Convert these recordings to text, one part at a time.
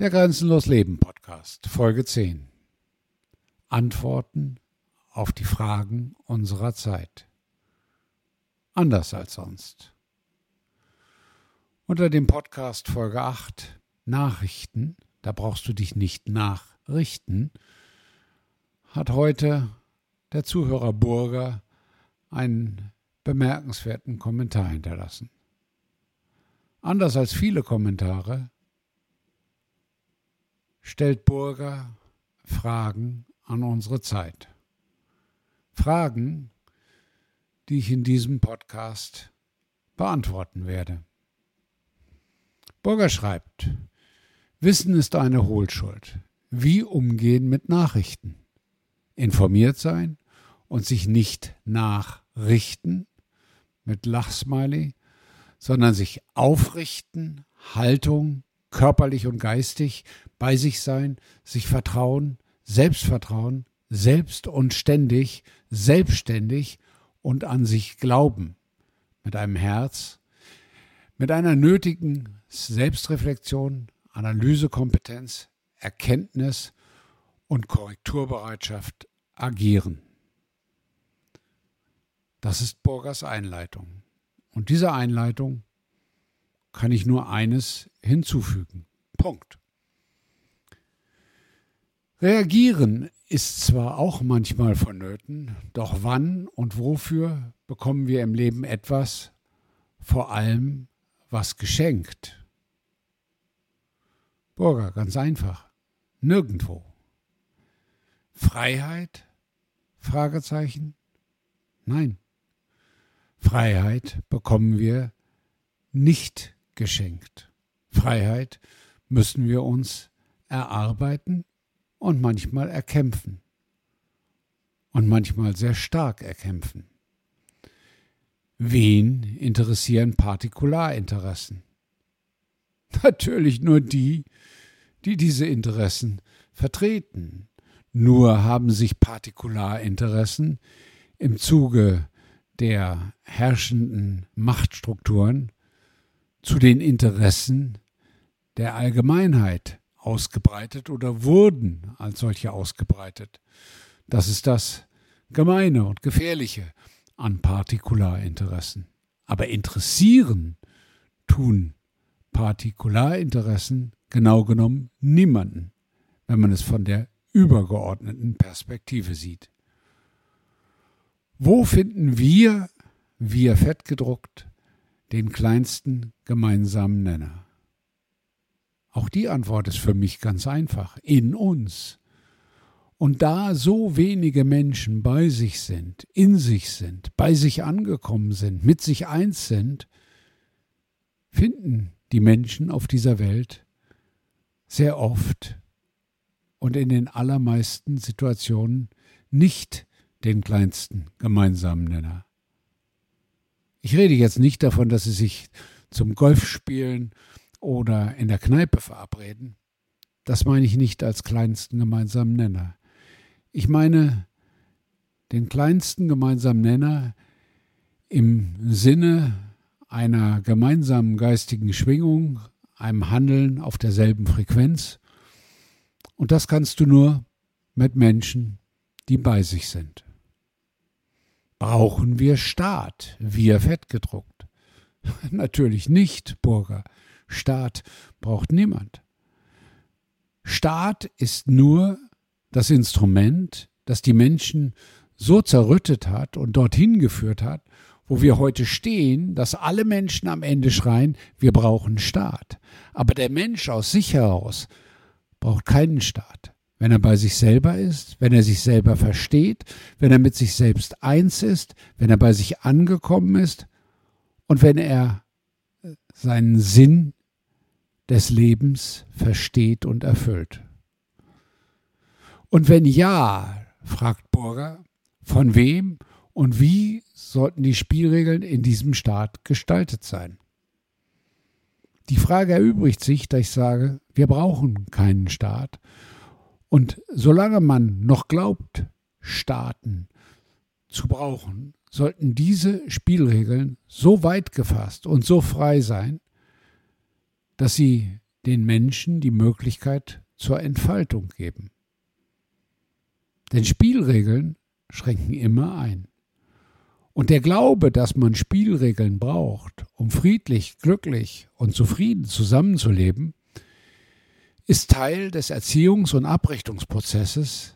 Der Grenzenlos Leben Podcast, Folge 10. Antworten auf die Fragen unserer Zeit. Anders als sonst. Unter dem Podcast Folge 8 Nachrichten, da brauchst du dich nicht nachrichten, hat heute der Zuhörer Burger einen bemerkenswerten Kommentar hinterlassen. Anders als viele Kommentare stellt Burger Fragen an unsere Zeit. Fragen, die ich in diesem Podcast beantworten werde. Burger schreibt, Wissen ist eine Hohlschuld. Wie umgehen mit Nachrichten? Informiert sein und sich nicht nachrichten mit Lachsmiley, sondern sich aufrichten, Haltung, körperlich und geistig, bei sich sein, sich vertrauen, Selbstvertrauen, selbst und ständig, selbstständig und an sich glauben, mit einem Herz, mit einer nötigen Selbstreflexion, Analysekompetenz, Erkenntnis und Korrekturbereitschaft agieren. Das ist Burgers Einleitung. Und dieser Einleitung kann ich nur eines hinzufügen. Punkt. Reagieren ist zwar auch manchmal vonnöten, doch wann und wofür bekommen wir im Leben etwas, vor allem was geschenkt? Burger, ganz einfach. Nirgendwo. Freiheit? Fragezeichen? Nein. Freiheit bekommen wir nicht geschenkt. Freiheit müssen wir uns erarbeiten und manchmal erkämpfen. Und manchmal sehr stark erkämpfen. Wen interessieren Partikularinteressen? Natürlich nur die, die diese Interessen vertreten. Nur haben sich Partikularinteressen im Zuge der herrschenden Machtstrukturen zu den Interessen der Allgemeinheit ausgebreitet oder wurden als solche ausgebreitet. Das ist das Gemeine und Gefährliche an Partikularinteressen. Aber interessieren tun Partikularinteressen genau genommen niemanden, wenn man es von der übergeordneten Perspektive sieht. Wo finden wir, wir fettgedruckt, den kleinsten gemeinsamen Nenner? Auch die Antwort ist für mich ganz einfach. In uns. Und da so wenige Menschen bei sich sind, in sich sind, bei sich angekommen sind, mit sich eins sind, finden die Menschen auf dieser Welt sehr oft und in den allermeisten Situationen nicht den kleinsten gemeinsamen Nenner. Ich rede jetzt nicht davon, dass sie sich zum Golfspielen oder in der Kneipe verabreden. Das meine ich nicht als kleinsten gemeinsamen Nenner. Ich meine den kleinsten gemeinsamen Nenner im Sinne einer gemeinsamen geistigen Schwingung, einem Handeln auf derselben Frequenz. Und das kannst du nur mit Menschen, die bei sich sind. Brauchen wir Staat, wir fettgedruckt? Natürlich nicht, Burger. Staat braucht niemand. Staat ist nur das Instrument, das die Menschen so zerrüttet hat und dorthin geführt hat, wo wir heute stehen, dass alle Menschen am Ende schreien, wir brauchen Staat. Aber der Mensch aus sich heraus braucht keinen Staat wenn er bei sich selber ist, wenn er sich selber versteht, wenn er mit sich selbst eins ist, wenn er bei sich angekommen ist und wenn er seinen Sinn des Lebens versteht und erfüllt. Und wenn ja, fragt Burger, von wem und wie sollten die Spielregeln in diesem Staat gestaltet sein? Die Frage erübrigt sich, da ich sage, wir brauchen keinen Staat und solange man noch glaubt, Staaten zu brauchen, sollten diese Spielregeln so weit gefasst und so frei sein, dass sie den Menschen die Möglichkeit zur Entfaltung geben. Denn Spielregeln schränken immer ein. Und der Glaube, dass man Spielregeln braucht, um friedlich, glücklich und zufrieden zusammenzuleben, ist Teil des Erziehungs- und Abrichtungsprozesses,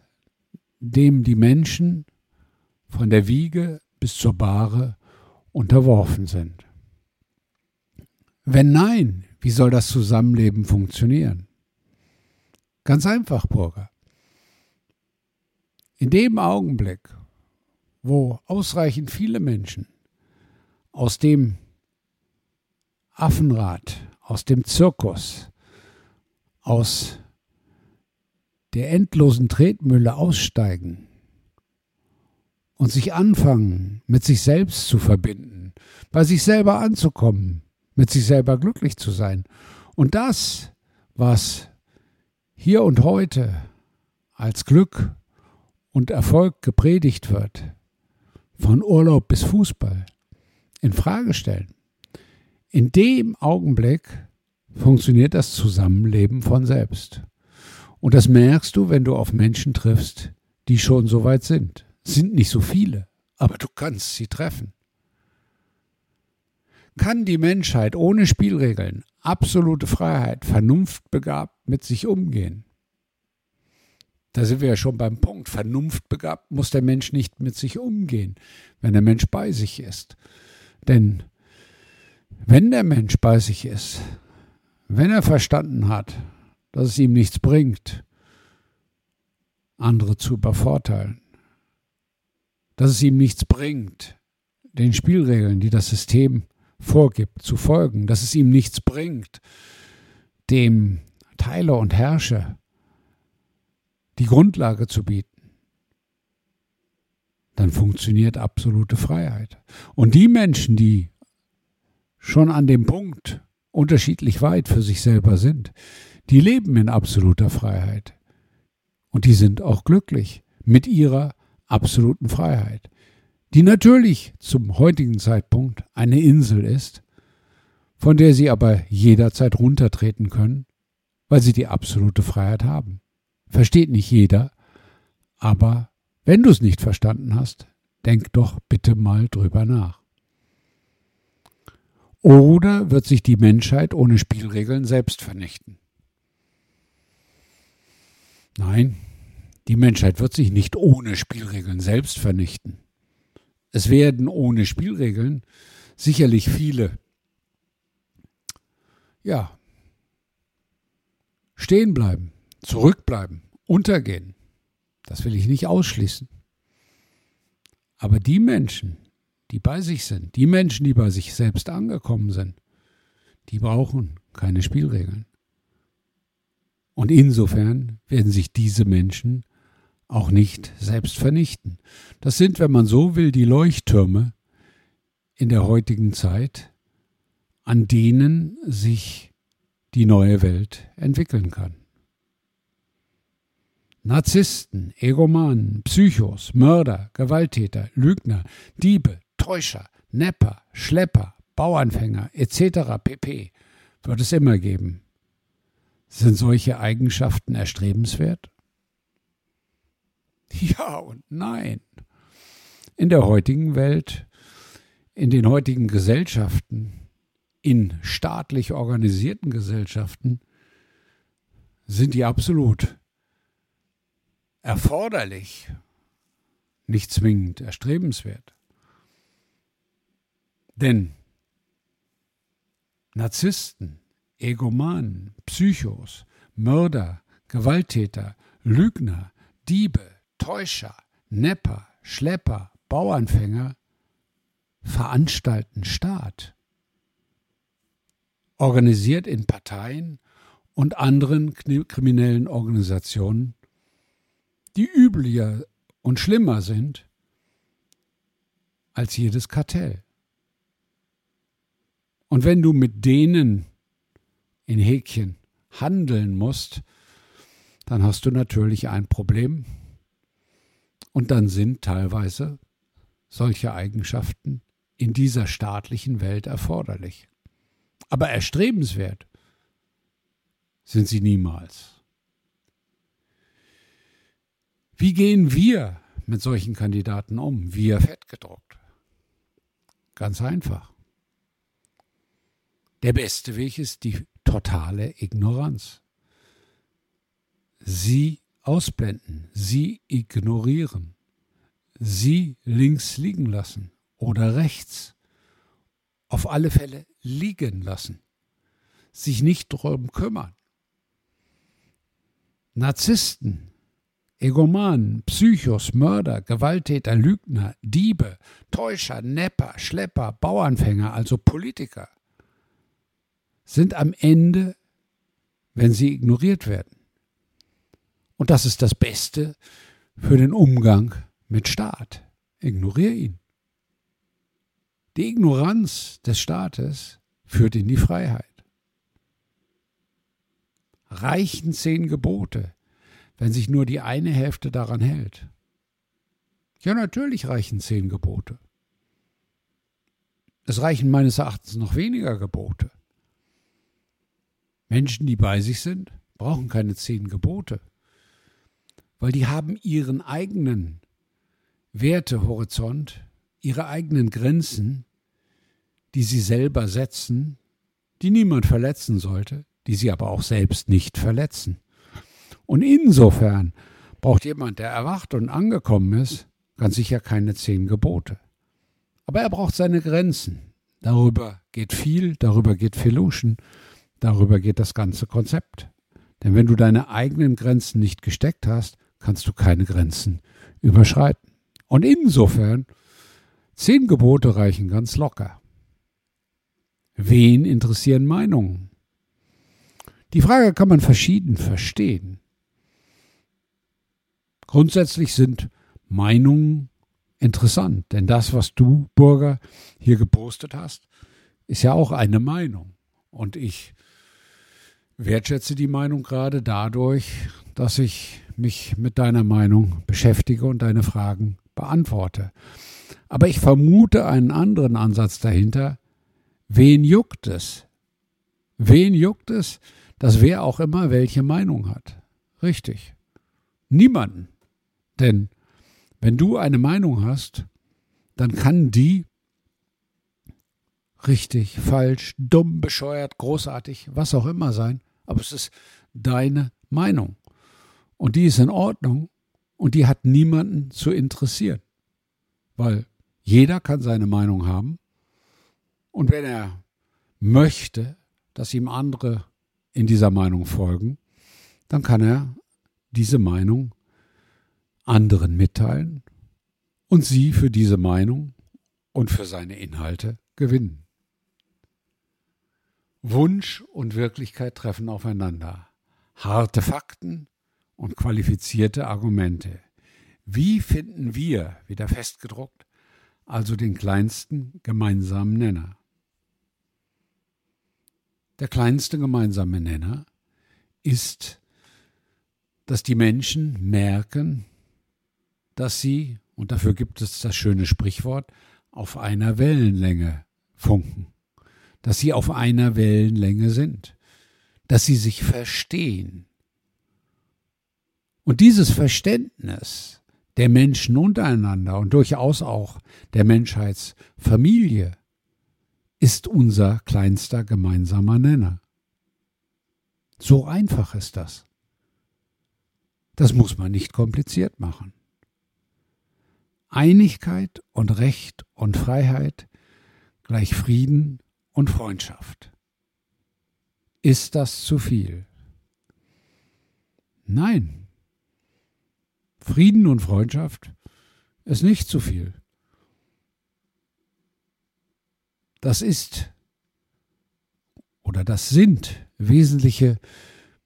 dem die Menschen von der Wiege bis zur Bahre unterworfen sind. Wenn nein, wie soll das Zusammenleben funktionieren? Ganz einfach, Burger. In dem Augenblick, wo ausreichend viele Menschen aus dem Affenrad, aus dem Zirkus, aus der endlosen Tretmühle aussteigen und sich anfangen, mit sich selbst zu verbinden, bei sich selber anzukommen, mit sich selber glücklich zu sein. Und das, was hier und heute als Glück und Erfolg gepredigt wird, von Urlaub bis Fußball, in Frage stellen. In dem Augenblick funktioniert das Zusammenleben von selbst. Und das merkst du, wenn du auf Menschen triffst, die schon so weit sind. Es sind nicht so viele, aber du kannst sie treffen. Kann die Menschheit ohne Spielregeln, absolute Freiheit, vernunftbegabt mit sich umgehen? Da sind wir ja schon beim Punkt. Vernunftbegabt muss der Mensch nicht mit sich umgehen, wenn der Mensch bei sich ist. Denn wenn der Mensch bei sich ist, wenn er verstanden hat, dass es ihm nichts bringt, andere zu übervorteilen, dass es ihm nichts bringt, den Spielregeln, die das System vorgibt, zu folgen, dass es ihm nichts bringt, dem Teiler und Herrscher die Grundlage zu bieten, dann funktioniert absolute Freiheit. Und die Menschen, die schon an dem Punkt unterschiedlich weit für sich selber sind, die leben in absoluter Freiheit. Und die sind auch glücklich mit ihrer absoluten Freiheit, die natürlich zum heutigen Zeitpunkt eine Insel ist, von der sie aber jederzeit runtertreten können, weil sie die absolute Freiheit haben. Versteht nicht jeder, aber wenn du es nicht verstanden hast, denk doch bitte mal drüber nach. Oder wird sich die Menschheit ohne Spielregeln selbst vernichten? Nein, die Menschheit wird sich nicht ohne Spielregeln selbst vernichten. Es werden ohne Spielregeln sicherlich viele, ja, stehen bleiben, zurückbleiben, untergehen. Das will ich nicht ausschließen. Aber die Menschen, die bei sich sind, die Menschen, die bei sich selbst angekommen sind, die brauchen keine Spielregeln. Und insofern werden sich diese Menschen auch nicht selbst vernichten. Das sind, wenn man so will, die Leuchttürme in der heutigen Zeit, an denen sich die neue Welt entwickeln kann. Narzissten, Egomanen, Psychos, Mörder, Gewalttäter, Lügner, Diebe, Täuscher, Nepper, Schlepper, Bauanfänger etc. pp. wird es immer geben. Sind solche Eigenschaften erstrebenswert? Ja und nein. In der heutigen Welt, in den heutigen Gesellschaften, in staatlich organisierten Gesellschaften sind die absolut erforderlich, nicht zwingend erstrebenswert. Denn Narzissten, Egomanen, Psychos, Mörder, Gewalttäter, Lügner, Diebe, Täuscher, Nepper, Schlepper, Bauernfänger veranstalten Staat. Organisiert in Parteien und anderen kriminellen Organisationen, die üblicher und schlimmer sind als jedes Kartell. Und wenn du mit denen in Häkchen handeln musst, dann hast du natürlich ein Problem, und dann sind teilweise solche Eigenschaften in dieser staatlichen Welt erforderlich. Aber erstrebenswert sind sie niemals. Wie gehen wir mit solchen Kandidaten um? Wir fettgedruckt. Ganz einfach. Der beste Weg ist die totale Ignoranz. Sie ausblenden, sie ignorieren, sie links liegen lassen oder rechts, auf alle Fälle liegen lassen, sich nicht darum kümmern. Narzissten, Egomanen, Psychos, Mörder, Gewalttäter, Lügner, Diebe, Täuscher, Nepper, Schlepper, Bauernfänger, also Politiker, sind am Ende, wenn sie ignoriert werden. Und das ist das Beste für den Umgang mit Staat. Ignoriere ihn. Die Ignoranz des Staates führt in die Freiheit. Reichen zehn Gebote, wenn sich nur die eine Hälfte daran hält. Ja, natürlich reichen zehn Gebote. Es reichen meines Erachtens noch weniger Gebote. Menschen, die bei sich sind, brauchen keine zehn Gebote, weil die haben ihren eigenen Wertehorizont, ihre eigenen Grenzen, die sie selber setzen, die niemand verletzen sollte, die sie aber auch selbst nicht verletzen. Und insofern braucht jemand, der erwacht und angekommen ist, ganz sicher keine zehn Gebote. Aber er braucht seine Grenzen. Darüber geht viel, darüber geht Filuschen, darüber geht das ganze Konzept. Denn wenn du deine eigenen Grenzen nicht gesteckt hast, kannst du keine Grenzen überschreiten. Und insofern, zehn Gebote reichen ganz locker. Wen interessieren Meinungen? Die Frage kann man verschieden verstehen. Grundsätzlich sind Meinungen interessant, denn das, was du, Burger, hier gepostet hast, ist ja auch eine Meinung. Und ich wertschätze die Meinung gerade dadurch, dass ich mich mit deiner Meinung beschäftige und deine Fragen beantworte. Aber ich vermute einen anderen Ansatz dahinter. Wen juckt es? Wen juckt es, dass wer auch immer welche Meinung hat? Richtig. Niemanden. Denn wenn du eine Meinung hast, dann kann die richtig, falsch, dumm, bescheuert, großartig, was auch immer sein, aber es ist deine Meinung. Und die ist in Ordnung und die hat niemanden zu interessieren. Weil jeder kann seine Meinung haben und wenn er möchte, dass ihm andere in dieser Meinung folgen, dann kann er diese Meinung anderen mitteilen und sie für diese Meinung und für seine Inhalte gewinnen. Wunsch und Wirklichkeit treffen aufeinander. Harte Fakten und qualifizierte Argumente. Wie finden wir, wieder festgedruckt, also den kleinsten gemeinsamen Nenner? Der kleinste gemeinsame Nenner ist, dass die Menschen merken, dass sie, und dafür gibt es das schöne Sprichwort, auf einer Wellenlänge funken, dass sie auf einer Wellenlänge sind, dass sie sich verstehen. Und dieses Verständnis der Menschen untereinander und durchaus auch der Menschheitsfamilie ist unser kleinster gemeinsamer Nenner. So einfach ist das. Das muss man nicht kompliziert machen. Einigkeit und Recht und Freiheit gleich Frieden und Freundschaft. Ist das zu viel? Nein. Frieden und Freundschaft ist nicht zu viel. Das ist oder das sind wesentliche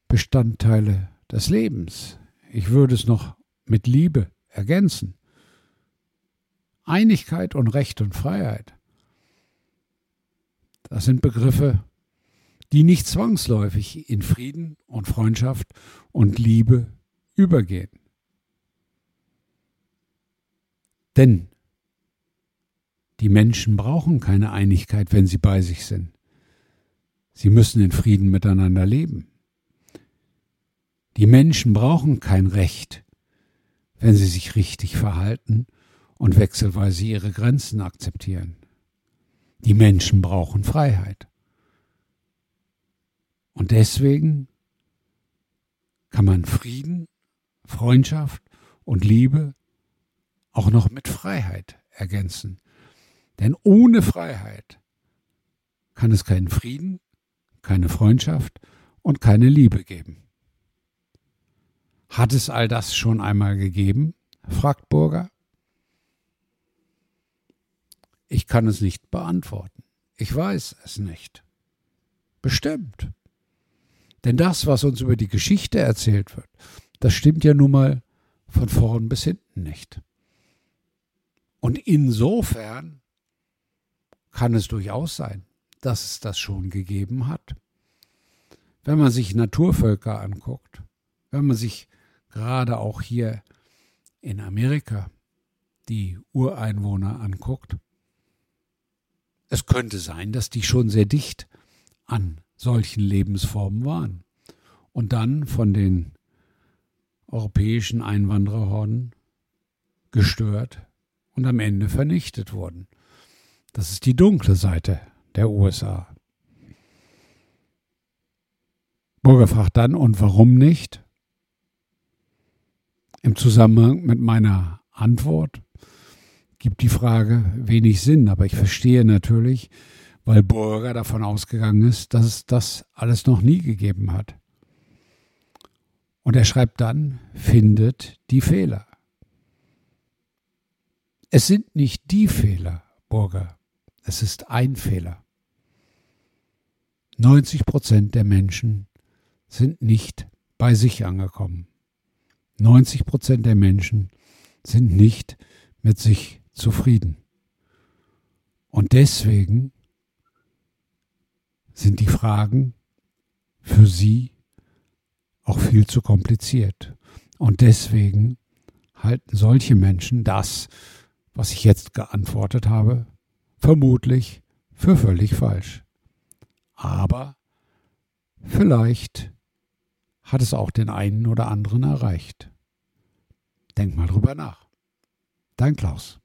Bestandteile des Lebens. Ich würde es noch mit Liebe ergänzen. Einigkeit und Recht und Freiheit. Das sind Begriffe, die nicht zwangsläufig in Frieden und Freundschaft und Liebe übergehen. Denn die Menschen brauchen keine Einigkeit, wenn sie bei sich sind. Sie müssen in Frieden miteinander leben. Die Menschen brauchen kein Recht, wenn sie sich richtig verhalten und wechselweise ihre Grenzen akzeptieren. Die Menschen brauchen Freiheit. Und deswegen kann man Frieden, Freundschaft und Liebe auch noch mit Freiheit ergänzen. Denn ohne Freiheit kann es keinen Frieden, keine Freundschaft und keine Liebe geben. Hat es all das schon einmal gegeben? fragt Burger. Ich kann es nicht beantworten. Ich weiß es nicht. Bestimmt. Denn das, was uns über die Geschichte erzählt wird, das stimmt ja nun mal von vorn bis hinten nicht. Und insofern kann es durchaus sein, dass es das schon gegeben hat. Wenn man sich Naturvölker anguckt, wenn man sich gerade auch hier in Amerika die Ureinwohner anguckt, es könnte sein, dass die schon sehr dicht an solchen Lebensformen waren und dann von den europäischen Einwandererhorden gestört und am Ende vernichtet wurden. Das ist die dunkle Seite der USA. Burger fragt dann, und warum nicht? Im Zusammenhang mit meiner Antwort gibt die Frage wenig Sinn, aber ich verstehe natürlich, weil Burger davon ausgegangen ist, dass es das alles noch nie gegeben hat. Und er schreibt dann, findet die Fehler. Es sind nicht die Fehler, Burger, es ist ein Fehler. 90 Prozent der Menschen sind nicht bei sich angekommen. 90 Prozent der Menschen sind nicht mit sich zufrieden. Und deswegen sind die Fragen für sie auch viel zu kompliziert. Und deswegen halten solche Menschen das, was ich jetzt geantwortet habe, vermutlich für völlig falsch. Aber vielleicht hat es auch den einen oder anderen erreicht. Denk mal drüber nach. Dein Klaus.